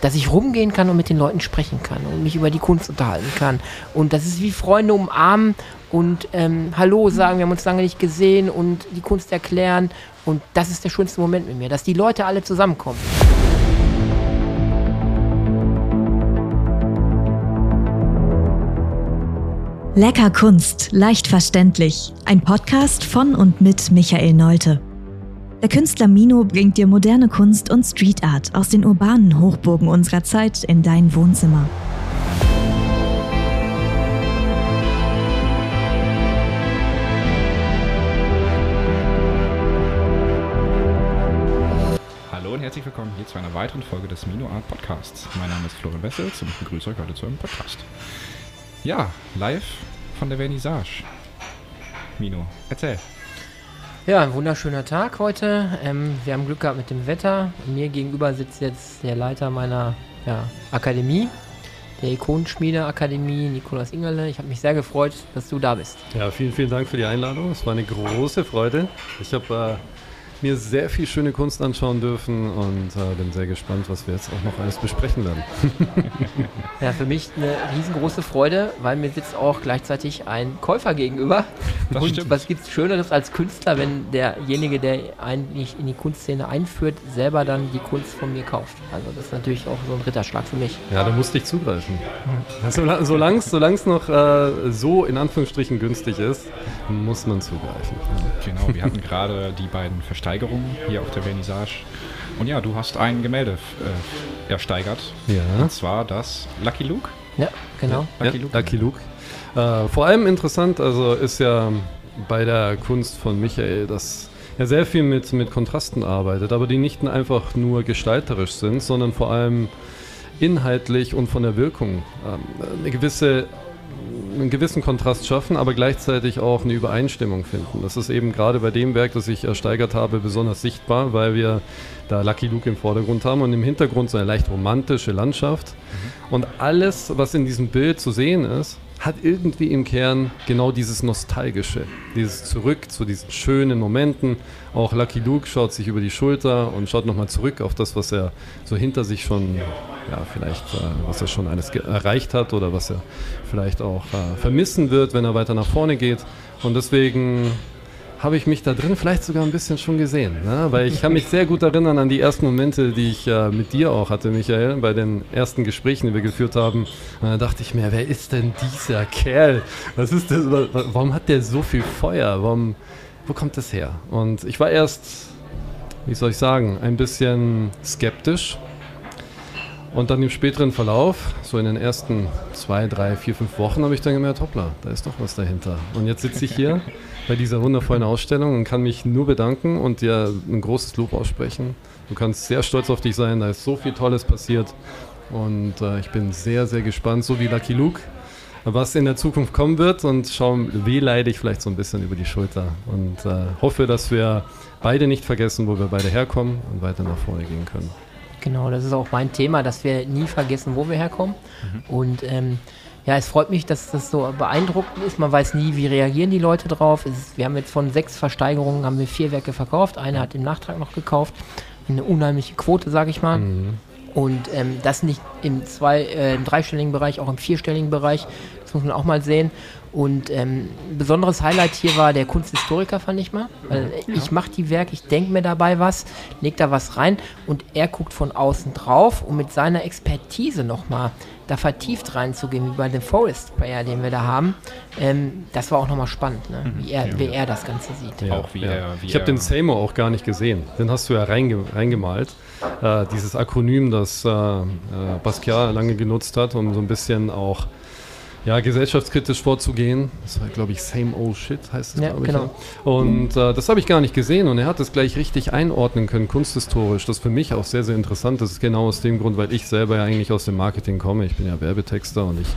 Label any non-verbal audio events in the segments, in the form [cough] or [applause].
dass ich rumgehen kann und mit den Leuten sprechen kann und mich über die Kunst unterhalten kann. Und das ist wie Freunde umarmen und ähm, Hallo sagen, wir haben uns lange nicht gesehen und die Kunst erklären. Und das ist der schönste Moment mit mir, dass die Leute alle zusammenkommen. Lecker Kunst, leicht verständlich. Ein Podcast von und mit Michael Neute. Der Künstler Mino bringt dir moderne Kunst und Street Art aus den urbanen Hochburgen unserer Zeit in dein Wohnzimmer. Hallo und herzlich willkommen hier zu einer weiteren Folge des Mino Art Podcasts. Mein Name ist Florian Wessels und ich begrüße euch heute zu einem Podcast. Ja, live von der Vernissage. Mino, erzähl. Ja, ein wunderschöner Tag heute. Ähm, wir haben Glück gehabt mit dem Wetter. Mir gegenüber sitzt jetzt der Leiter meiner ja, Akademie, der Ikonenschmiede-Akademie, Nikolaus Ingerle. Ich habe mich sehr gefreut, dass du da bist. Ja, vielen, vielen Dank für die Einladung. Es war eine große Freude. Ich habe äh, mir sehr viel schöne Kunst anschauen dürfen und äh, bin sehr gespannt, was wir jetzt auch noch alles besprechen werden. [laughs] ja, für mich eine riesengroße Freude, weil mir sitzt auch gleichzeitig ein Käufer gegenüber. Das und stimmt. was gibt es Schöneres als Künstler, wenn derjenige, der einen nicht in die Kunstszene einführt, selber dann die Kunst von mir kauft? Also das ist natürlich auch so ein Ritterschlag für mich. Ja, da musste ich zugreifen. Solange es noch äh, so in Anführungsstrichen günstig ist, muss man zugreifen. Genau, wir hatten gerade die beiden Verstärkungen Steigerung hier auf der Vernissage. Und ja, du hast ein Gemälde äh, ersteigert. Ja. Und zwar das Lucky Luke. Ja, genau. Ja, Lucky, ja, Luke. Lucky Luke. Äh, vor allem interessant, also ist ja bei der Kunst von Michael, dass er sehr viel mit, mit Kontrasten arbeitet, aber die nicht einfach nur gestalterisch sind, sondern vor allem inhaltlich und von der Wirkung ähm, eine gewisse einen gewissen Kontrast schaffen, aber gleichzeitig auch eine Übereinstimmung finden. Das ist eben gerade bei dem Werk, das ich ersteigert habe, besonders sichtbar, weil wir da Lucky Luke im Vordergrund haben und im Hintergrund so eine leicht romantische Landschaft. Mhm. Und alles, was in diesem Bild zu sehen ist, hat irgendwie im Kern genau dieses Nostalgische, dieses Zurück zu diesen schönen Momenten. Auch Lucky Luke schaut sich über die Schulter und schaut nochmal zurück auf das, was er so hinter sich schon, ja, vielleicht, äh, was er schon alles erreicht hat oder was er vielleicht auch äh, vermissen wird, wenn er weiter nach vorne geht. Und deswegen habe ich mich da drin vielleicht sogar ein bisschen schon gesehen. Ne? Weil ich kann mich sehr gut erinnern an die ersten Momente, die ich äh, mit dir auch hatte, Michael, bei den ersten Gesprächen, die wir geführt haben. Da dachte ich mir, wer ist denn dieser Kerl? Was ist das? Warum hat der so viel Feuer? Warum, wo kommt das her? Und ich war erst, wie soll ich sagen, ein bisschen skeptisch. Und dann im späteren Verlauf, so in den ersten zwei, drei, vier, fünf Wochen, habe ich dann gemerkt, hoppla, da ist doch was dahinter. Und jetzt sitze ich hier [laughs] bei dieser wundervollen Ausstellung und kann mich nur bedanken und dir ein großes Lob aussprechen. Du kannst sehr stolz auf dich sein, da ist so viel Tolles passiert und äh, ich bin sehr, sehr gespannt, so wie Lucky Luke, was in der Zukunft kommen wird und schauen, wehleide ich vielleicht so ein bisschen über die Schulter und äh, hoffe, dass wir beide nicht vergessen, wo wir beide herkommen und weiter nach vorne gehen können. Genau, das ist auch mein Thema, dass wir nie vergessen, wo wir herkommen. Mhm. Und ähm, ja, es freut mich, dass das so beeindruckend ist. Man weiß nie, wie reagieren die Leute drauf. Ist, wir haben jetzt von sechs Versteigerungen haben wir vier Werke verkauft. Eine hat im Nachtrag noch gekauft. Eine unheimliche Quote, sage ich mal. Mhm. Und ähm, das nicht im, zwei, äh, im dreistelligen Bereich, auch im vierstelligen Bereich. Das muss man auch mal sehen. Und ähm, besonderes Highlight hier war der Kunsthistoriker, fand ich mal. Weil ja. ich mache die Werke, ich denke mir dabei was, leg da was rein und er guckt von außen drauf, um mit seiner Expertise nochmal da vertieft reinzugehen, wie bei dem Forest Sprayer, den wir da haben. Ähm, das war auch nochmal spannend, ne? Mhm. wie, er, ja. wie er das Ganze sieht. Ja, auch wie er, wie ich habe den Seymour auch gar nicht gesehen. Den hast du ja reinge reingemalt. Äh, dieses Akronym, das äh, äh, Basquiat lange genutzt hat, um so ein bisschen auch ja, gesellschaftskritisch vorzugehen. Das war, glaube ich, Same Old Shit heißt es, ja, glaube ich. Genau. Ja. Und äh, das habe ich gar nicht gesehen und er hat es gleich richtig einordnen können, kunsthistorisch. Das ist für mich auch sehr, sehr interessant. Das ist genau aus dem Grund, weil ich selber ja eigentlich aus dem Marketing komme. Ich bin ja Werbetexter und ich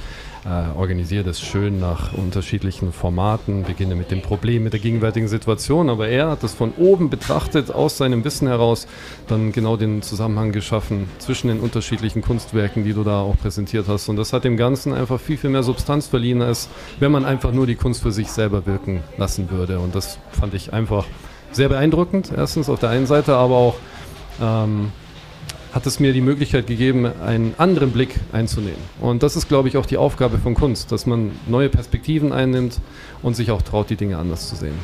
äh, organisiere das schön nach unterschiedlichen Formaten, beginne mit dem Problem, mit der gegenwärtigen Situation, aber er hat das von oben betrachtet, aus seinem Wissen heraus, dann genau den Zusammenhang geschaffen zwischen den unterschiedlichen Kunstwerken, die du da auch präsentiert hast. Und das hat dem Ganzen einfach viel, viel mehr Substanz verliehen, als wenn man einfach nur die Kunst für sich selber wirken lassen würde. Und das fand ich einfach sehr beeindruckend, erstens auf der einen Seite, aber auch ähm, hat es mir die Möglichkeit gegeben, einen anderen Blick einzunehmen. Und das ist, glaube ich, auch die Aufgabe von Kunst, dass man neue Perspektiven einnimmt und sich auch traut, die Dinge anders zu sehen.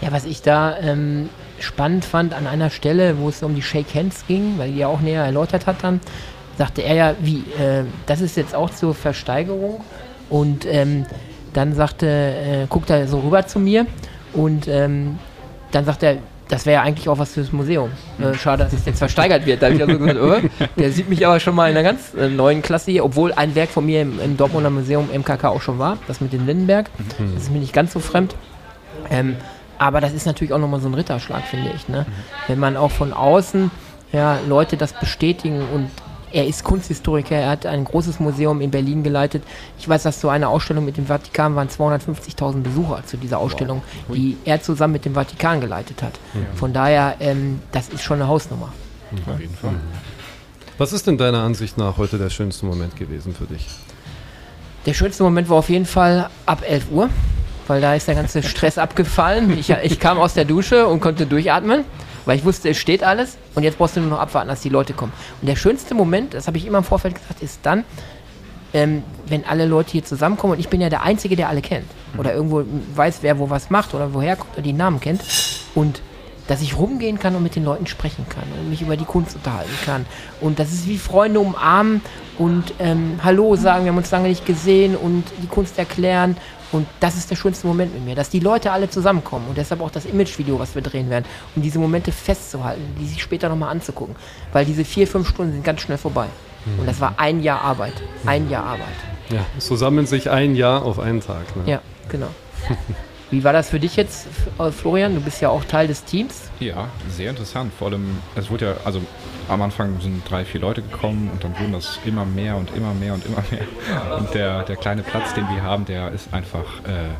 Ja, was ich da ähm, spannend fand an einer Stelle, wo es um die Shake Hands ging, weil die ja auch näher erläutert hat dann, sagte er ja, wie, äh, das ist jetzt auch zur Versteigerung und ähm, dann sagte, äh, guckt er so rüber zu mir und ähm, dann sagt er, das wäre ja eigentlich auch was fürs Museum. Äh, schade, dass es jetzt versteigert wird. Da habe ich also gesagt, oh, der sieht mich aber schon mal in einer ganz äh, neuen Klasse hier, obwohl ein Werk von mir im, im Dortmunder Museum MKK auch schon war, das mit dem Lindenberg. Mhm. Das ist mir nicht ganz so fremd. Ähm, aber das ist natürlich auch nochmal so ein Ritterschlag, finde ich. Ne? Mhm. Wenn man auch von außen ja, Leute das bestätigen und er ist Kunsthistoriker, er hat ein großes Museum in Berlin geleitet. Ich weiß, dass so eine Ausstellung mit dem Vatikan waren 250.000 Besucher zu dieser Ausstellung, wow. die er zusammen mit dem Vatikan geleitet hat. Ja. Von daher, ähm, das ist schon eine Hausnummer. Mhm. Auf jeden Fall. Was ist denn deiner Ansicht nach heute der schönste Moment gewesen für dich? Der schönste Moment war auf jeden Fall ab 11 Uhr, weil da ist der ganze Stress [laughs] abgefallen. Ich, ich kam aus der Dusche und konnte durchatmen weil ich wusste, es steht alles und jetzt brauchst du nur noch abwarten, dass die Leute kommen. Und der schönste Moment, das habe ich immer im Vorfeld gesagt, ist dann, ähm, wenn alle Leute hier zusammenkommen und ich bin ja der Einzige, der alle kennt oder irgendwo weiß, wer wo was macht oder woher kommt oder die Namen kennt und dass ich rumgehen kann und mit den Leuten sprechen kann und mich über die Kunst unterhalten kann. Und das ist wie Freunde umarmen und ähm, Hallo sagen, wir haben uns lange nicht gesehen und die Kunst erklären und das ist der schönste Moment mit mir, dass die Leute alle zusammenkommen und deshalb auch das Imagevideo, was wir drehen werden, um diese Momente festzuhalten, die sich später nochmal anzugucken. Weil diese vier, fünf Stunden sind ganz schnell vorbei. Mhm. Und das war ein Jahr Arbeit. Ein Jahr Arbeit. Ja, so sammeln sich ein Jahr auf einen Tag. Ne? Ja, genau. [laughs] Wie war das für dich jetzt, äh, Florian? Du bist ja auch Teil des Teams. Ja, sehr interessant. Vor allem, es wurde ja, also am Anfang sind drei, vier Leute gekommen und dann wurden das immer mehr und immer mehr und immer [laughs] mehr. Und der, der kleine Platz, den wir haben, der ist einfach äh,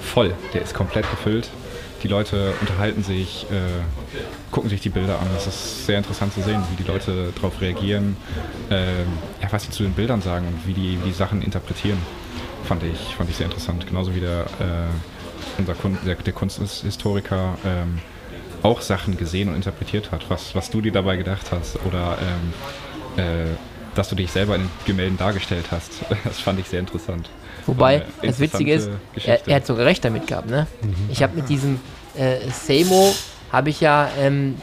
voll. Der ist komplett gefüllt. Die Leute unterhalten sich, äh, gucken sich die Bilder an. Es ist sehr interessant zu sehen, wie die Leute darauf reagieren, äh, ja, was sie zu den Bildern sagen und wie die, wie die Sachen interpretieren. Fand ich, fand ich sehr interessant. Genauso wie der, äh, unser Kun der, der Kunsthistoriker ähm, auch Sachen gesehen und interpretiert hat, was, was du dir dabei gedacht hast oder ähm, äh, dass du dich selber in den Gemälden dargestellt hast. [laughs] Das fand ich sehr interessant. Wobei, das Witzige ist, er, er, hat sogar recht damit gehabt. Ne? Mhm. Ich habe mit diesem äh, Semo, habe ich ja ähm,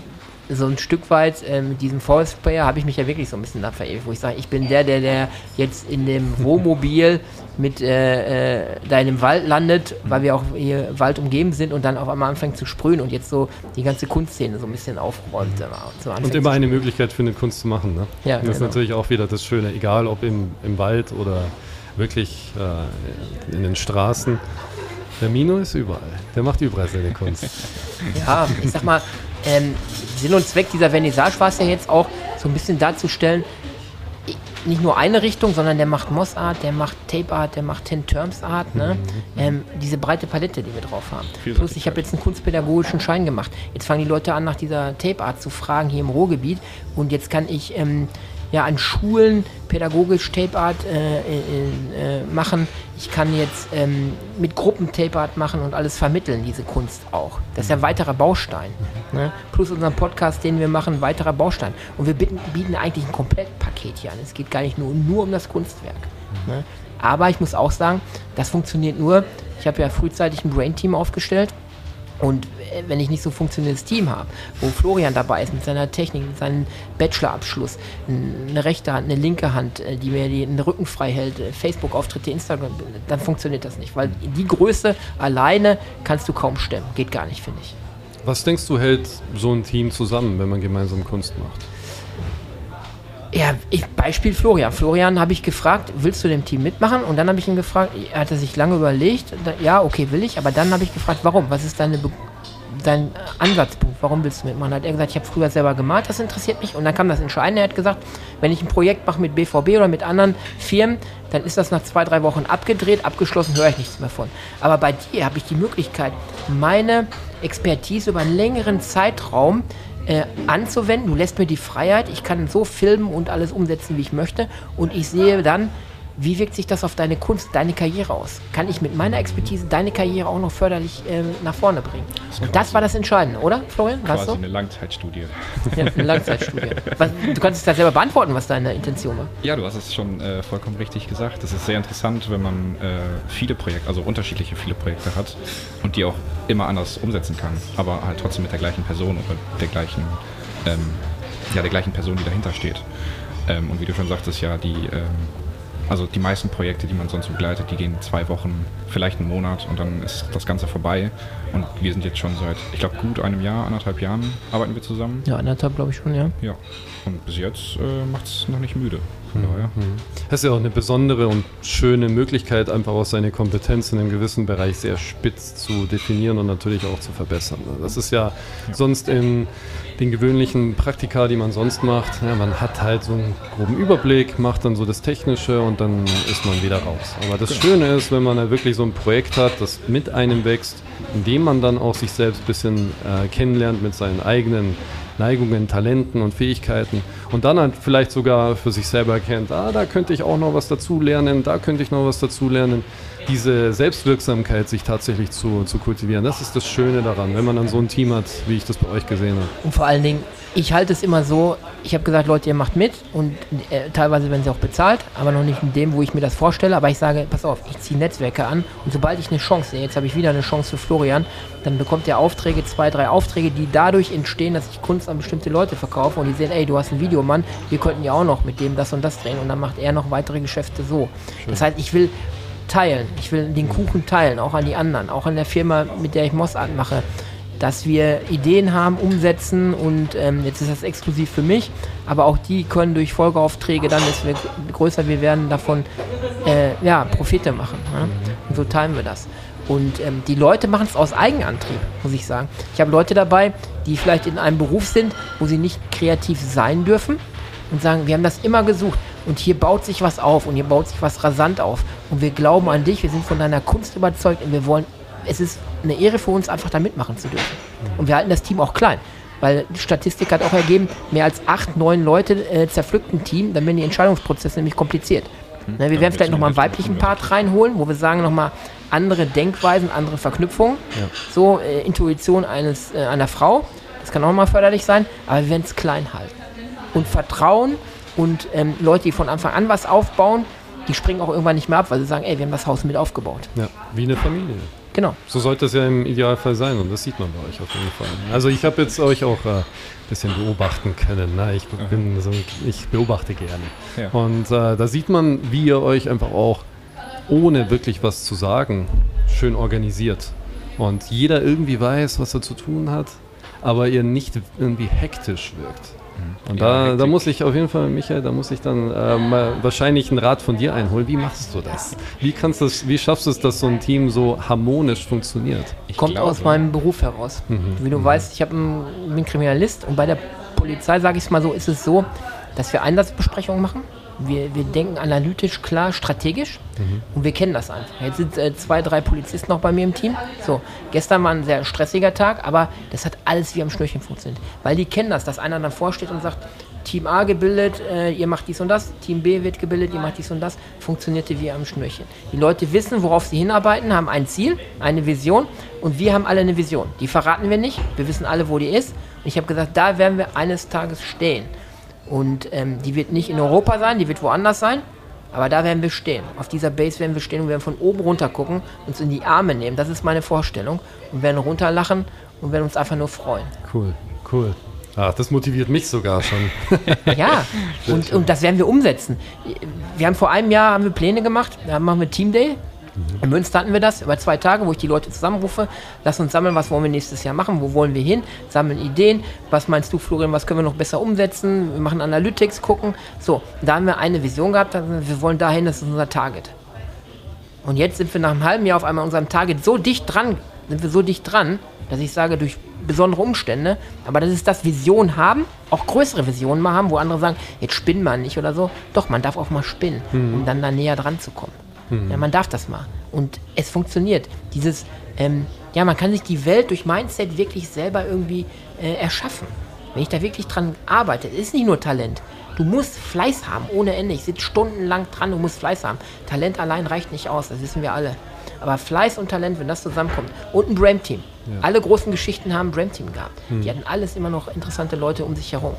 so ein Stück weit äh, mit diesem Forest Player habe ich mich ja wirklich so ein bisschen da verewigt, wo ich sage, ich bin der, der, der jetzt in dem Wohnmobil mit äh, äh, da in dem Wald landet, weil wir auch hier Wald umgeben sind und dann auf einmal anfängt zu sprühen und jetzt so die ganze Kunstszene so ein bisschen aufräumt. Äh, und immer eine Möglichkeit findet, Kunst zu machen. Ne? Ja, das genau. ist natürlich auch wieder das Schöne, egal ob im, im Wald oder wirklich äh, in den Straßen. Der Mino ist überall. Der macht überall seine Kunst. ja, ich sag mal, ähm, Sinn und Zweck dieser Vernissage war es ja jetzt auch, so ein bisschen darzustellen, nicht nur eine Richtung, sondern der macht Moss Art, der macht Tape Art, der macht Ten Terms Art. Ne? Mhm. Ähm, diese breite Palette, die wir drauf haben. Plus, ich habe jetzt einen kunstpädagogischen Schein gemacht. Jetzt fangen die Leute an, nach dieser Tape Art zu fragen hier im Ruhrgebiet. Und jetzt kann ich ähm, ja, an Schulen pädagogisch Tape Art äh, äh, machen. Ich kann jetzt ähm, mit Gruppen Tape Art machen und alles vermitteln, diese Kunst auch. Das ist ja ein weiterer Baustein. Ne? Plus unseren Podcast, den wir machen, weiterer Baustein. Und wir bieten, bieten eigentlich ein Komplettpaket hier an. Es geht gar nicht nur, nur um das Kunstwerk. Ne? Aber ich muss auch sagen, das funktioniert nur. Ich habe ja frühzeitig ein Brain-Team aufgestellt und wenn ich nicht so funktionierendes Team habe, wo Florian dabei ist mit seiner Technik, mit seinem Bachelorabschluss, eine rechte Hand, eine linke Hand, äh, die mir den Rücken frei hält, äh, Facebook-Auftritte, Instagram, dann funktioniert das nicht. Weil die Größe alleine kannst du kaum stemmen. Geht gar nicht, finde ich. Was denkst du, hält so ein Team zusammen, wenn man gemeinsam Kunst macht? Ja, ich, Beispiel Florian. Florian habe ich gefragt, willst du dem Team mitmachen? Und dann habe ich ihn gefragt, er hat sich lange überlegt, ja, okay, will ich, aber dann habe ich gefragt, warum? Was ist deine Be dein Ansatzpunkt, warum willst du mitmachen? Hat er gesagt, ich habe früher selber gemalt, das interessiert mich. Und dann kam das Entscheidende, er hat gesagt, wenn ich ein Projekt mache mit BVB oder mit anderen Firmen, dann ist das nach zwei, drei Wochen abgedreht, abgeschlossen, höre ich nichts mehr von. Aber bei dir habe ich die Möglichkeit, meine Expertise über einen längeren Zeitraum äh, anzuwenden. Du lässt mir die Freiheit, ich kann so filmen und alles umsetzen, wie ich möchte. Und ich sehe dann, wie wirkt sich das auf deine Kunst, deine Karriere aus? Kann ich mit meiner Expertise deine Karriere auch noch förderlich äh, nach vorne bringen? Und das war das Entscheidende, oder, Florian? Quasi Weißt du? eine Langzeitstudie. Ja, eine Langzeitstudie. Was, du kannst es da selber beantworten, was deine Intention war. Ja, du hast es schon äh, vollkommen richtig gesagt. Es ist sehr interessant, wenn man äh, viele Projekte, also unterschiedliche viele Projekte hat und die auch immer anders umsetzen kann, aber halt trotzdem mit der gleichen Person oder der gleichen, ähm, ja, der gleichen Person, die dahinter steht. Ähm, und wie du schon sagtest, ja, die, ähm, also die meisten Projekte, die man sonst begleitet, die gehen zwei Wochen, vielleicht einen Monat und dann ist das Ganze vorbei. Und wir sind jetzt schon seit, ich glaube, gut einem Jahr, anderthalb Jahren arbeiten wir zusammen. Ja, anderthalb, glaube ich schon, ja. Ja. Und bis jetzt äh, macht es noch nicht müde. Von daher. Das ist ja auch eine besondere und schöne Möglichkeit, einfach auch seine Kompetenz in einem gewissen Bereich sehr spitz zu definieren und natürlich auch zu verbessern. Das ist ja, sonst in den gewöhnlichen Praktika, die man sonst macht, ja, man hat halt so einen groben Überblick, macht dann so das Technische und dann ist man wieder raus. Aber das Schöne ist, wenn man halt wirklich so ein Projekt hat, das mit einem wächst, in dem man dann auch sich selbst ein bisschen äh, kennenlernt mit seinen eigenen Neigungen, Talenten und Fähigkeiten und dann halt vielleicht sogar für sich selber erkennt, ah, da könnte ich auch noch was dazu lernen, da könnte ich noch was dazu lernen. Diese Selbstwirksamkeit sich tatsächlich zu, zu kultivieren, das ist das Schöne daran, wenn man dann so ein Team hat, wie ich das bei euch gesehen habe. Und vor allen Dingen, ich halte es immer so, ich habe gesagt, Leute, ihr macht mit und äh, teilweise werden sie auch bezahlt, aber noch nicht in dem, wo ich mir das vorstelle. Aber ich sage, pass auf, ich ziehe Netzwerke an und sobald ich eine Chance sehe, jetzt habe ich wieder eine Chance für Florian, dann bekommt er Aufträge, zwei, drei Aufträge, die dadurch entstehen, dass ich Kunst an bestimmte Leute verkaufe und die sehen, ey, du hast einen Videomann, wir könnten ja auch noch mit dem das und das drehen und dann macht er noch weitere Geschäfte so. Das heißt, ich will teilen, ich will den Kuchen teilen, auch an die anderen, auch an der Firma, mit der ich Mossart mache dass wir Ideen haben, umsetzen und ähm, jetzt ist das exklusiv für mich, aber auch die können durch Folgeaufträge dann, desto größer wir werden, davon äh, ja, Profite machen. Ne? Und so teilen wir das. Und ähm, die Leute machen es aus Eigenantrieb, muss ich sagen. Ich habe Leute dabei, die vielleicht in einem Beruf sind, wo sie nicht kreativ sein dürfen und sagen, wir haben das immer gesucht und hier baut sich was auf und hier baut sich was rasant auf und wir glauben an dich, wir sind von deiner Kunst überzeugt und wir wollen es ist eine Ehre für uns, einfach da mitmachen zu dürfen. Und wir halten das Team auch klein. Weil die Statistik hat auch ergeben, mehr als acht, neun Leute äh, zerpflückt ein Team, dann werden die Entscheidungsprozesse nämlich kompliziert. Ne, wir werden vielleicht nochmal einen weiblichen Part reinholen, wo wir sagen nochmal andere Denkweisen, andere Verknüpfungen. Ja. So äh, Intuition eines, äh, einer Frau, das kann auch mal förderlich sein, aber wir werden es klein halten. Und Vertrauen und ähm, Leute, die von Anfang an was aufbauen, die springen auch irgendwann nicht mehr ab, weil sie sagen, ey, wir haben das Haus mit aufgebaut. Ja, wie eine Familie. Genau. So sollte es ja im Idealfall sein und das sieht man bei euch auf jeden Fall. Also ich habe jetzt euch auch ein äh, bisschen beobachten können. Ne? Ich, bin so, ich beobachte gerne. Ja. Und äh, da sieht man, wie ihr euch einfach auch, ohne wirklich was zu sagen, schön organisiert. Und jeder irgendwie weiß, was er zu tun hat, aber ihr nicht irgendwie hektisch wirkt. Und Ja, da, da muss ich auf jeden Fall, Michael, da muss ich dann äh, mal wahrscheinlich einen Rat von dir einholen. Wie machst du das? Wie kannst du das, wie schaffst du es, dass so ein Team so harmonisch funktioniert? Ich Kommt glaube- aus meinem Beruf heraus. Wie du weißt, ich hab ein, bin Kriminalist und bei der Polizei, sage ich es mal so, ist es so, dass wir Einsatzbesprechungen machen. Wir, wir denken analytisch, klar, strategisch und wir kennen das einfach. Jetzt sind äh, zwei, drei Polizisten noch bei mir im Team. So, gestern war ein sehr stressiger Tag, aber das hat alles wie am Schnürchen funktioniert. Weil die kennen das, dass einer dann vorsteht und sagt, Team A gebildet, äh, ihr macht dies und das, Team B wird gebildet, ihr macht dies und das, funktionierte wie am Schnürchen. Die Leute wissen, worauf sie hinarbeiten, haben ein Ziel, eine Vision und wir haben alle eine Vision. Die verraten wir nicht, wir wissen alle, wo die ist. Und ich habe gesagt, da werden wir eines Tages stehen. Und ähm, die wird nicht in Europa sein, die wird woanders sein, aber da werden wir stehen. Auf dieser Base werden wir stehen und werden von oben runter gucken, uns in die Arme nehmen. Das ist meine Vorstellung. Und werden runterlachen und werden uns einfach nur freuen. Cool, cool. Ach, das motiviert mich sogar schon. [laughs] Ja, und, und das werden wir umsetzen. Wir haben vor einem Jahr haben wir Pläne gemacht, da machen wir Team Day. In Münster hatten wir das über zwei Tage, wo ich die Leute zusammenrufe. Lass uns sammeln, was wollen wir nächstes Jahr machen, wo wollen wir hin, sammeln Ideen. Was meinst du, Florian, was können wir noch besser umsetzen? Wir machen Analytics, gucken. So, da haben wir eine Vision gehabt, wir wir wollen dahin, das ist unser Target. Und jetzt sind wir nach einem halben Jahr auf einmal an unserem Target so dicht dran, sind wir so dicht dran, dass ich sage, durch besondere Umstände, aber das ist das Vision haben, auch größere Visionen mal haben, wo andere sagen, jetzt spinnen man nicht oder so. Doch, man darf auch mal spinnen, um dann da näher dran zu kommen. Ja, man darf das mal. Und es funktioniert. Dieses, ähm, ja, man kann sich die Welt durch Mindset wirklich selber irgendwie äh, erschaffen. Wenn ich da wirklich dran arbeite, ist nicht nur Talent. Du musst Fleiß haben, ohne Ende. Ich sitze stundenlang dran, du musst Fleiß haben. Talent allein reicht nicht aus, das wissen wir alle. Aber Fleiß und Talent, wenn das zusammenkommt. Und ein Brand-Team. Ja. Alle großen Geschichten haben ein Brand-Team gehabt. Hm. Die hatten alles immer noch interessante Leute um sich herum.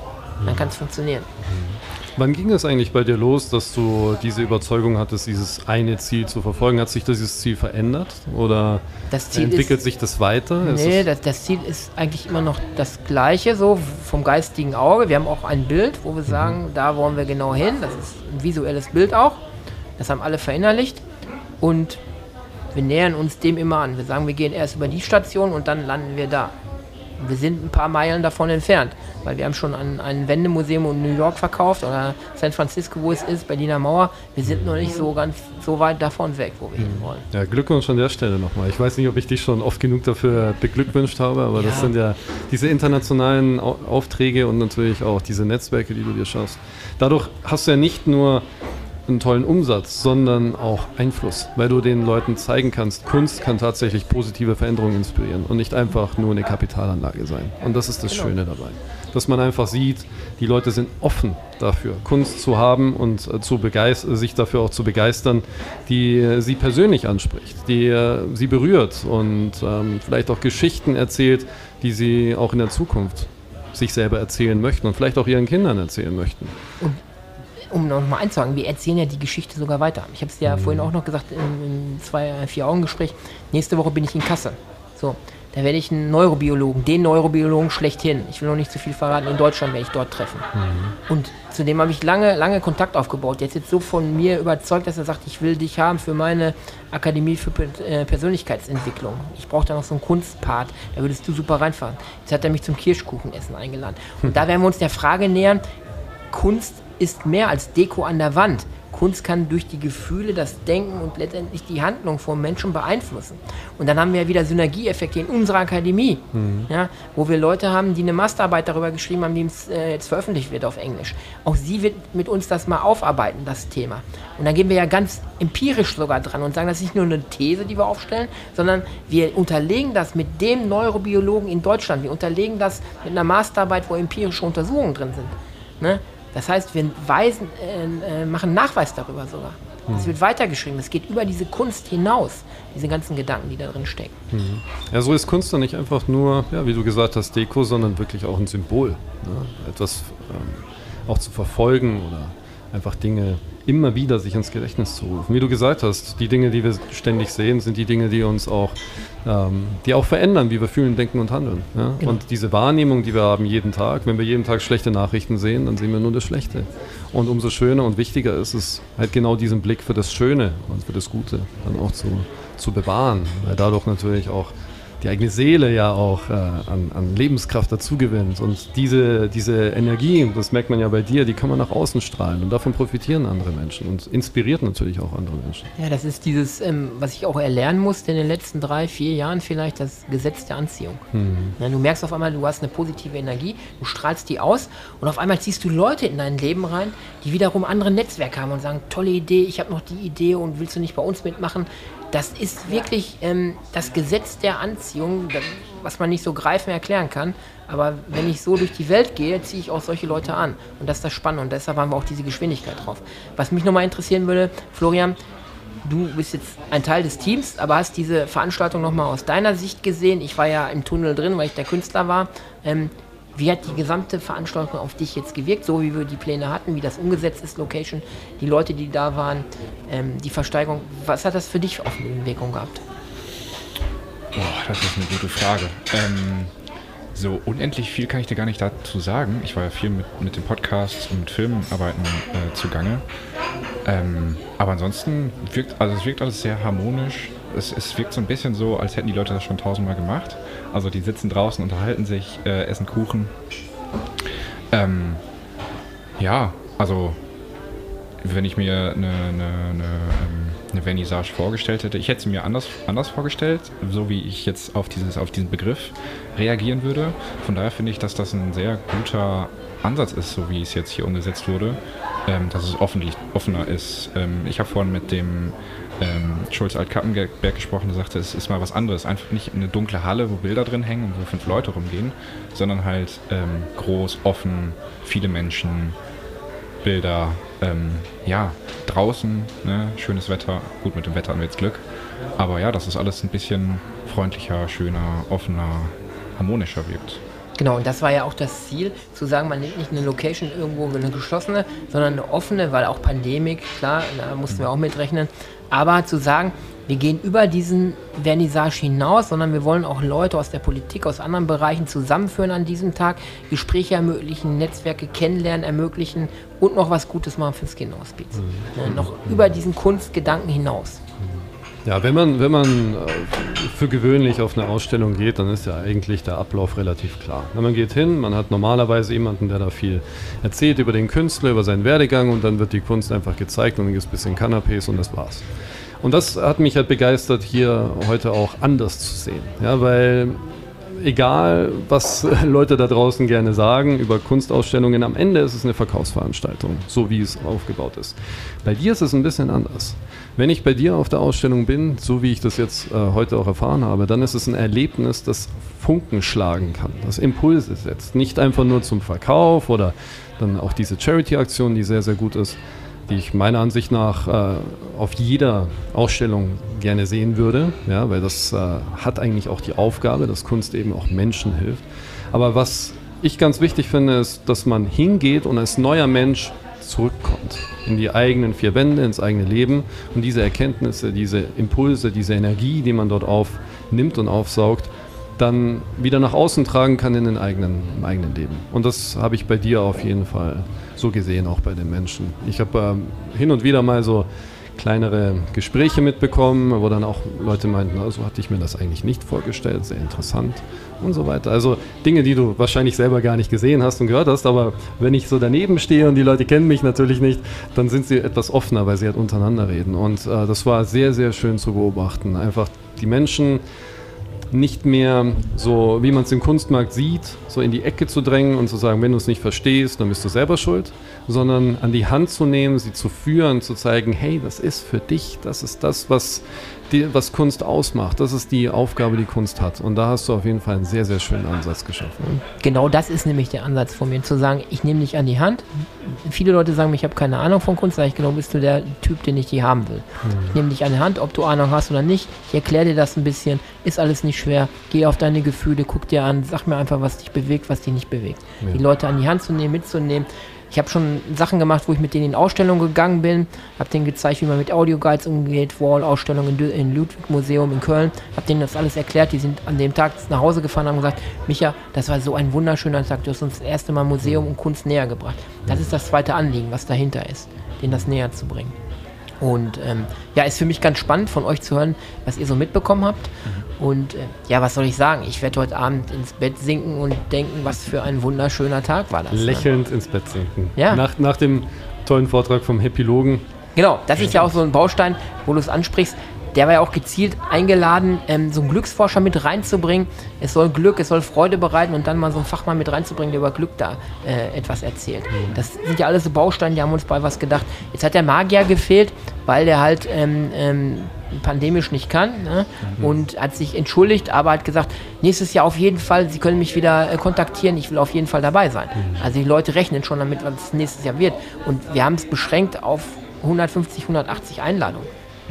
Dann kann es funktionieren. Wann ging es eigentlich bei dir los, dass du diese Überzeugung hattest, dieses eine Ziel zu verfolgen? Hat sich dieses Ziel verändert oder entwickelt ist, sich das weiter? Nee, das, das, Ziel ist eigentlich immer noch das gleiche, so vom geistigen Auge. Wir haben auch ein Bild, wo wir mhm. sagen, mhm. da wollen wir genau hin. Das ist ein visuelles Bild auch. Das haben alle verinnerlicht. Und wir nähern uns dem immer an. Wir sagen, wir gehen erst über die Station und dann landen wir da. Wir sind ein paar Meilen davon entfernt, weil wir haben schon ein, ein Wendemuseum in New York verkauft oder San Francisco, wo es ist, Berliner Mauer. Wir sind noch nicht so ganz so weit davon weg, wo wir hin wollen. Ja, Glückwunsch an der Stelle nochmal. Ich weiß nicht, ob ich dich schon oft genug dafür beglückwünscht habe, aber ja. das sind ja diese internationalen Aufträge und natürlich auch diese Netzwerke, die du dir schaffst. Dadurch hast du ja nicht nur einen tollen Umsatz, sondern auch Einfluss, weil du den Leuten zeigen kannst, Kunst kann tatsächlich positive Veränderungen inspirieren und nicht einfach nur eine Kapitalanlage sein. Und das ist das genau. Schöne dabei. Dass man einfach sieht, die Leute sind offen dafür, Kunst zu haben und äh, zu sich dafür auch zu begeistern, die äh, sie persönlich anspricht, die äh, sie berührt und ähm, vielleicht auch Geschichten erzählt, die sie auch in der Zukunft sich selber erzählen möchten und vielleicht auch ihren Kindern erzählen möchten. Und um nochmal einzuhaken, wir erzählen ja die Geschichte sogar weiter. Ich habe es ja mhm. vorhin auch noch gesagt im, im zwei, vier Augen Gespräch. Nächste Woche bin ich in Kassel. So, da werde ich einen Neurobiologen, den Neurobiologen schlechthin. Ich will noch nicht zu viel verraten. In Deutschland werde ich dort treffen. Mhm. Und zu dem habe ich lange, lange Kontakt aufgebaut. Jetzt ist so von mir überzeugt, dass er sagt, ich will dich haben für meine Akademie für äh, Persönlichkeitsentwicklung. Ich brauche da noch so einen Kunstpart. Da würdest du super reinfahren. Jetzt hat er mich zum Kirschkuchenessen eingeladen. Und [laughs] da werden wir uns der Frage nähern, Kunst ist mehr als Deko an der Wand. Kunst kann durch die Gefühle, das Denken und letztendlich die Handlung von Menschen beeinflussen. Und dann haben wir ja wieder Synergieeffekte in unserer Akademie, mhm. ja, wo wir Leute haben, die eine Masterarbeit darüber geschrieben haben, die äh, jetzt veröffentlicht wird auf Englisch. Auch sie wird mit uns das mal aufarbeiten, das Thema. Und dann gehen wir ja ganz empirisch sogar dran und sagen, das ist nicht nur eine These, die wir aufstellen, sondern wir unterlegen das mit dem Neurobiologen in Deutschland. Wir unterlegen das mit einer Masterarbeit, wo empirische Untersuchungen drin sind. Ne? Das heißt, wir weisen, äh, äh, machen Nachweis darüber sogar. Es wird weitergeschrieben. Es geht über diese Kunst hinaus, diese ganzen Gedanken, die da drin stecken. Mhm. Ja, so ist Kunst dann nicht einfach nur, ja, wie du gesagt hast, Deko, sondern wirklich auch ein Symbol. Ne? Etwas ähm, auch zu verfolgen oder einfach Dinge immer wieder sich ins Gedächtnis zu rufen. Wie du gesagt hast, die Dinge, die wir ständig sehen, sind die Dinge, die uns auch, ähm, die auch verändern, wie wir fühlen, denken und handeln. Ja? Genau. Und diese Wahrnehmung, die wir haben jeden Tag, wenn wir jeden Tag schlechte Nachrichten sehen, dann sehen wir nur das Schlechte. Und umso schöner und wichtiger ist es, halt genau diesen Blick für das Schöne und für das Gute dann auch zu, zu bewahren, weil dadurch natürlich auch die eigene Seele ja auch äh, an, an, Lebenskraft dazu gewinnt. Und diese, diese Energie, das merkt man ja bei dir, die kann man nach außen strahlen. Und davon profitieren andere Menschen und inspiriert natürlich auch andere Menschen. Ja, das ist dieses, ähm, was ich auch erlernen musste in den letzten drei, vier Jahren vielleicht, das Gesetz der Anziehung. Mhm. Ja, du merkst auf einmal, du hast eine positive Energie, du strahlst die aus und auf einmal ziehst du Leute in dein Leben rein, die wiederum andere Netzwerke haben und sagen, tolle Idee, ich habe noch die Idee und willst du nicht bei uns mitmachen? Das ist wirklich ähm, das Gesetz der Anziehung, was man nicht so greifen erklären kann. Aber wenn ich so durch die Welt gehe, ziehe ich auch solche Leute an. Und das ist das Spannende. Und deshalb haben wir auch diese Geschwindigkeit drauf. Was mich nochmal interessieren würde, Florian, du bist jetzt ein Teil des Teams, aber hast diese Veranstaltung nochmal aus deiner Sicht gesehen. Ich war ja im Tunnel drin, weil ich der Künstler war. Ähm, wie hat die gesamte Veranstaltung auf dich jetzt gewirkt, so wie wir die Pläne hatten, wie das umgesetzt ist, Location, die Leute, die da waren, ähm, die Versteigerung? Was hat das für dich auf eine Wirkung gehabt? Boah, das ist eine gute Frage. Ähm, so unendlich viel kann ich dir gar nicht dazu sagen. Ich war ja viel mit, mit den Podcasts und mit Filmarbeiten äh, zugange. Ähm, aber ansonsten wirkt, also es wirkt alles sehr harmonisch. Es, es wirkt so ein bisschen so, als hätten die Leute das schon tausendmal gemacht. Also die sitzen draußen, unterhalten sich, äh, essen Kuchen. Ähm, ja, also wenn ich mir eine, eine, eine, ähm, eine Vernissage vorgestellt hätte, ich hätte sie mir anders, anders vorgestellt, so wie ich jetzt auf, dieses, auf diesen Begriff reagieren würde. Von daher finde ich, dass das ein sehr guter Ansatz ist, so wie es jetzt hier umgesetzt wurde, ähm, dass es offener ist. Ähm, ich habe vorhin mit dem ähm, Schulz Alt-Kappenberg gesprochen, der sagte, es ist mal was anderes. Einfach nicht eine dunkle Halle, wo Bilder drin hängen und wo fünf Leute rumgehen, sondern halt ähm, groß, offen, viele Menschen. Bilder, ähm, ja, draußen, ne, schönes Wetter. Gut, mit dem Wetter haben wir jetzt Glück. Aber ja, dass es alles ein bisschen freundlicher, schöner, offener, harmonischer wirkt. Genau, und das war ja auch das Ziel, zu sagen, man nimmt nicht eine Location irgendwo, eine geschlossene, sondern eine offene, weil auch Pandemik, klar, da mussten wir auch mitrechnen. Aber zu sagen, wir gehen über diesen Vernissage hinaus, sondern wir wollen auch Leute aus der Politik, aus anderen Bereichen zusammenführen an diesem Tag, Gespräche ermöglichen, Netzwerke kennenlernen, ermöglichen und noch was Gutes machen fürs Kinderhospiz. Mhm. Ja, noch über diesen Kunstgedanken hinaus. Ja, wenn man, wenn man äh, für gewöhnlich auf eine Ausstellung geht, dann ist ja eigentlich der Ablauf relativ klar. Man geht hin, man hat normalerweise jemanden, der da viel erzählt über den Künstler, über seinen Werdegang und dann wird die Kunst einfach gezeigt und dann gibt es ein bisschen Canapés und das war's. Und das hat mich halt begeistert, hier heute auch anders zu sehen. Ja, weil egal, was [laughs] Leute da draußen gerne sagen über Kunstausstellungen, am Ende ist es eine Verkaufsveranstaltung, so wie es aufgebaut ist. Bei dir ist es ein bisschen anders. Wenn ich bei dir auf der Ausstellung bin, so wie ich das jetzt äh, heute auch erfahren habe, dann ist es ein Erlebnis, das Funken schlagen kann, das Impulse setzt. Nicht einfach nur zum Verkauf oder dann auch diese Charity-Aktion, die sehr, sehr gut ist, die ich meiner Ansicht nach äh, auf jeder Ausstellung gerne sehen würde, ja, weil das äh, hat eigentlich auch die Aufgabe, dass Kunst eben auch Menschen hilft. Aber was ich ganz wichtig finde, ist, dass man hingeht und als neuer Mensch zurückkommt in die eigenen vier Wände, ins eigene Leben und diese Erkenntnisse, diese Impulse, diese Energie, die man dort aufnimmt und aufsaugt, dann wieder nach außen tragen kann in den eigenen, im eigenen Leben. Und das habe ich bei dir auf jeden Fall so gesehen, auch bei den Menschen. Ich habe ähm, hin und wieder mal so kleinere Gespräche mitbekommen, wo dann auch Leute meinten, so hatte ich mir das eigentlich nicht vorgestellt, sehr interessant und so weiter. Also Dinge, die du wahrscheinlich selber gar nicht gesehen hast und gehört hast, aber wenn ich so daneben stehe und die Leute kennen mich natürlich nicht, dann sind sie etwas offener, weil sie halt untereinander reden. Und äh, das war sehr, sehr schön zu beobachten. Einfach die Menschen nicht mehr so, wie man es im Kunstmarkt sieht, so in die Ecke zu drängen und zu sagen, wenn du es nicht verstehst, dann bist du selber schuld, sondern an die Hand zu nehmen, sie zu führen, zu zeigen, hey, das ist für dich, das ist das, was die, was Kunst ausmacht. Das ist die Aufgabe, die Kunst hat. Und da hast du auf jeden Fall einen sehr, sehr schönen Ansatz geschaffen. Genau das ist nämlich der Ansatz von mir, zu sagen, ich nehme dich an die Hand. Viele Leute sagen, ich habe keine Ahnung von Kunst, sage ich, genau bist du der Typ, den ich die haben will. Mhm. Ich nehme dich an die Hand, ob du Ahnung hast oder nicht. Ich erkläre dir das ein bisschen, ist alles nicht schwer. Geh auf deine Gefühle, guck dir an, sag mir einfach, was dich bewegt, was dich nicht bewegt. Ja. Die Leute an die Hand zu nehmen, mitzunehmen ich habe schon Sachen gemacht, wo ich mit denen in Ausstellungen gegangen bin, habe denen gezeigt, wie man mit Audioguides umgeht, Wall-Ausstellungen in Ludwig Museum in Köln, habe denen das alles erklärt. Die sind an dem Tag nach Hause gefahren und haben gesagt, Micha, das war so ein wunderschöner Tag, du hast uns das erste Mal Museum und Kunst näher gebracht. Das ist das zweite Anliegen, was dahinter ist, denen das näher zu bringen. Und ähm, ja, ist für mich ganz spannend von euch zu hören, was ihr so mitbekommen habt. Mhm. Und äh, ja, was soll ich sagen? Ich werde heute Abend ins Bett sinken und denken, was für ein wunderschöner Tag war das. Ne? Lächelnd ne? ins Bett sinken. Ja. Nach, nach dem tollen Vortrag vom Epilogen. Genau, das ist ja auch so ein Baustein, wo du es ansprichst der war ja auch gezielt eingeladen, ähm, so einen Glücksforscher mit reinzubringen. Es soll Glück, es soll Freude bereiten und dann mal so einen Fachmann mit reinzubringen, der über Glück da äh, etwas erzählt. Mhm. Das sind ja alles so Bausteine, die haben uns bei was gedacht. Jetzt hat der Magier gefehlt, weil der halt ähm, ähm, pandemisch nicht kann ne? mhm. und hat sich entschuldigt, aber hat gesagt, nächstes Jahr auf jeden Fall, Sie können mich wieder äh, kontaktieren, ich will auf jeden Fall dabei sein. Mhm. Also die Leute rechnen schon damit, was es nächstes Jahr wird. Und wir haben es beschränkt auf 150, 180 Einladungen.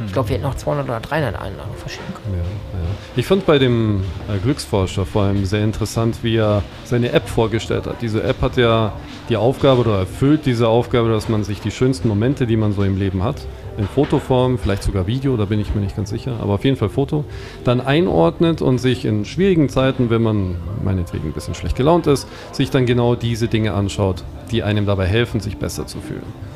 Ich glaube, wir hätten noch 200 oder 300 Einladungen verschicken können. Ja, ja. Ich fand bei dem äh, Glücksforscher vor allem sehr interessant, wie er seine App vorgestellt hat. Diese App hat ja die Aufgabe oder erfüllt diese Aufgabe, dass man sich die schönsten Momente, die man so im Leben hat, in Fotoform, vielleicht sogar Video, da bin ich mir nicht ganz sicher, aber auf jeden Fall Foto, dann einordnet und sich in schwierigen Zeiten, wenn man meinetwegen ein bisschen schlecht gelaunt ist, sich dann genau diese Dinge anschaut, die einem dabei helfen, sich besser zu fühlen.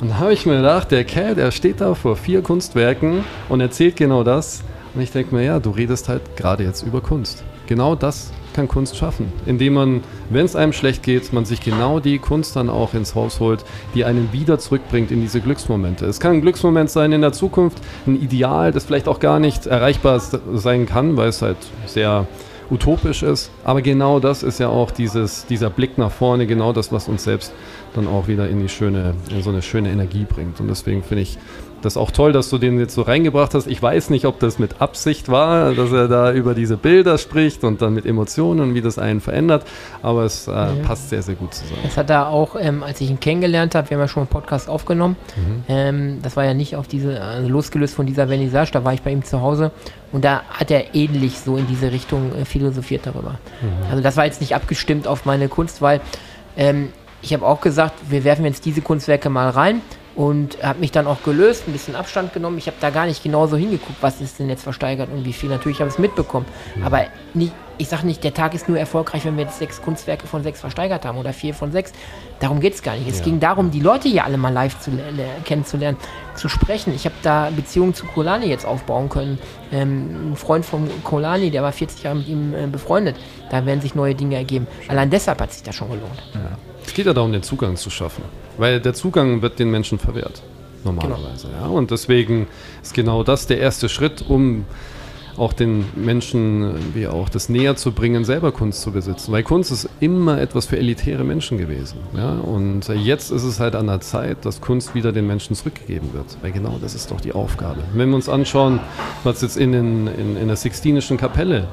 Und da habe ich mir gedacht, der Kerl, der steht da vor vier Kunstwerken und erzählt genau das. Und ich denke mir, ja, du redest halt gerade jetzt über Kunst. Genau das kann Kunst schaffen, indem man, wenn es einem schlecht geht, man sich genau die Kunst dann auch ins Haus holt, die einen wieder zurückbringt in diese Glücksmomente. Es kann ein Glücksmoment sein in der Zukunft, ein Ideal, das vielleicht auch gar nicht erreichbar sein kann, weil es halt sehr utopisch ist. Aber genau das ist ja auch dieses, dieser Blick nach vorne, genau das, was uns selbst dann auch wieder in die schöne, in so eine schöne Energie bringt. Und deswegen finde ich das auch toll, dass du den jetzt so reingebracht hast. Ich weiß nicht, ob das mit Absicht war, dass er da über diese Bilder spricht und dann mit Emotionen und wie das einen verändert, aber es äh, ja. passt sehr, sehr gut zusammen. Das hat er auch, ähm, als ich ihn kennengelernt habe, wir haben ja schon einen Podcast aufgenommen, mhm. ähm, das war ja nicht auf diese, also losgelöst von dieser Vernissage, da war ich bei ihm zu Hause und da hat er ähnlich so in diese Richtung äh, philosophiert darüber. Mhm. Also das war jetzt nicht abgestimmt auf meine Kunst, weil ähm, ich habe auch gesagt, wir werfen jetzt diese Kunstwerke mal rein und habe mich dann auch gelöst, ein bisschen Abstand genommen. Ich habe da gar nicht genau so hingeguckt, was ist denn jetzt versteigert und wie viel. Natürlich habe ich es mitbekommen, ja. aber nicht, ich sage nicht, der Tag ist nur erfolgreich, wenn wir jetzt sechs Kunstwerke von sechs versteigert haben oder vier von sechs. Darum geht es gar nicht. Es ja. ging darum, die Leute hier alle mal live zu kennenzulernen, zu sprechen. Ich habe da Beziehungen zu Kolani jetzt aufbauen können. Ähm, ein Freund von Kolani, der war 40 Jahre mit ihm äh, befreundet. Da werden sich neue Dinge ergeben. Allein deshalb hat sich das schon gelohnt. Ja. Es geht ja darum, den Zugang zu schaffen. Weil der Zugang wird den Menschen verwehrt. Normalerweise. Genau. Ja. Und deswegen ist genau das der erste Schritt, um auch den Menschen wie auch das näher zu bringen, selber Kunst zu besitzen. Weil Kunst ist immer etwas für elitäre Menschen gewesen. Ja? Und jetzt ist es halt an der Zeit, dass Kunst wieder den Menschen zurückgegeben wird. Weil genau das ist doch die Aufgabe. Wenn wir uns anschauen, was jetzt in, den, in, in der Sixtinischen Kapelle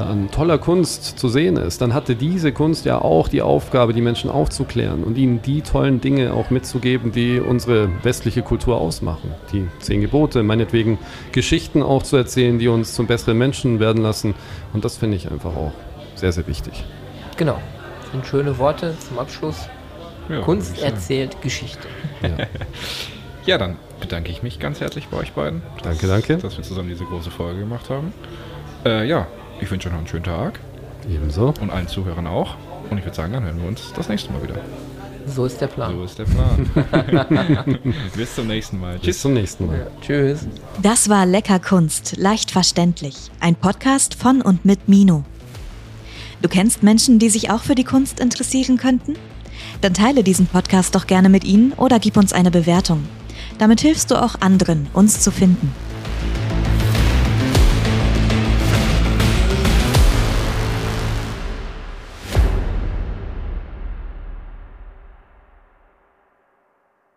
an toller Kunst zu sehen ist, dann hatte diese Kunst ja auch die Aufgabe, die Menschen aufzuklären und ihnen die tollen Dinge auch mitzugeben, die unsere westliche Kultur ausmachen. Die zehn Gebote, meinetwegen Geschichten auch zu erzählen, die uns zum besseren Menschen werden lassen. Und das finde ich einfach auch sehr, sehr wichtig. Genau. Das sind schöne Worte zum Abschluss. Ja, Kunst erzählt Geschichte. Ja. [laughs] ja, dann bedanke ich mich ganz herzlich bei euch beiden. Danke, danke. Dass wir zusammen diese große Folge gemacht haben. Äh, ja, ich wünsche euch noch einen schönen Tag. Ebenso. Und allen Zuhörern auch. Und ich würde sagen, dann hören wir uns das nächste Mal wieder. So ist der Plan. So ist der Plan. [laughs] [laughs] Bis zum nächsten Mal. Tschüss. Bis zum nächsten Mal. Ja, tschüss. Das war Lecker Kunst, leicht verständlich. Ein Podcast von und mit Mino. Du kennst Menschen, die sich auch für die Kunst interessieren könnten? Dann teile diesen Podcast doch gerne mit ihnen oder gib uns eine Bewertung. Damit hilfst du auch anderen, uns zu finden.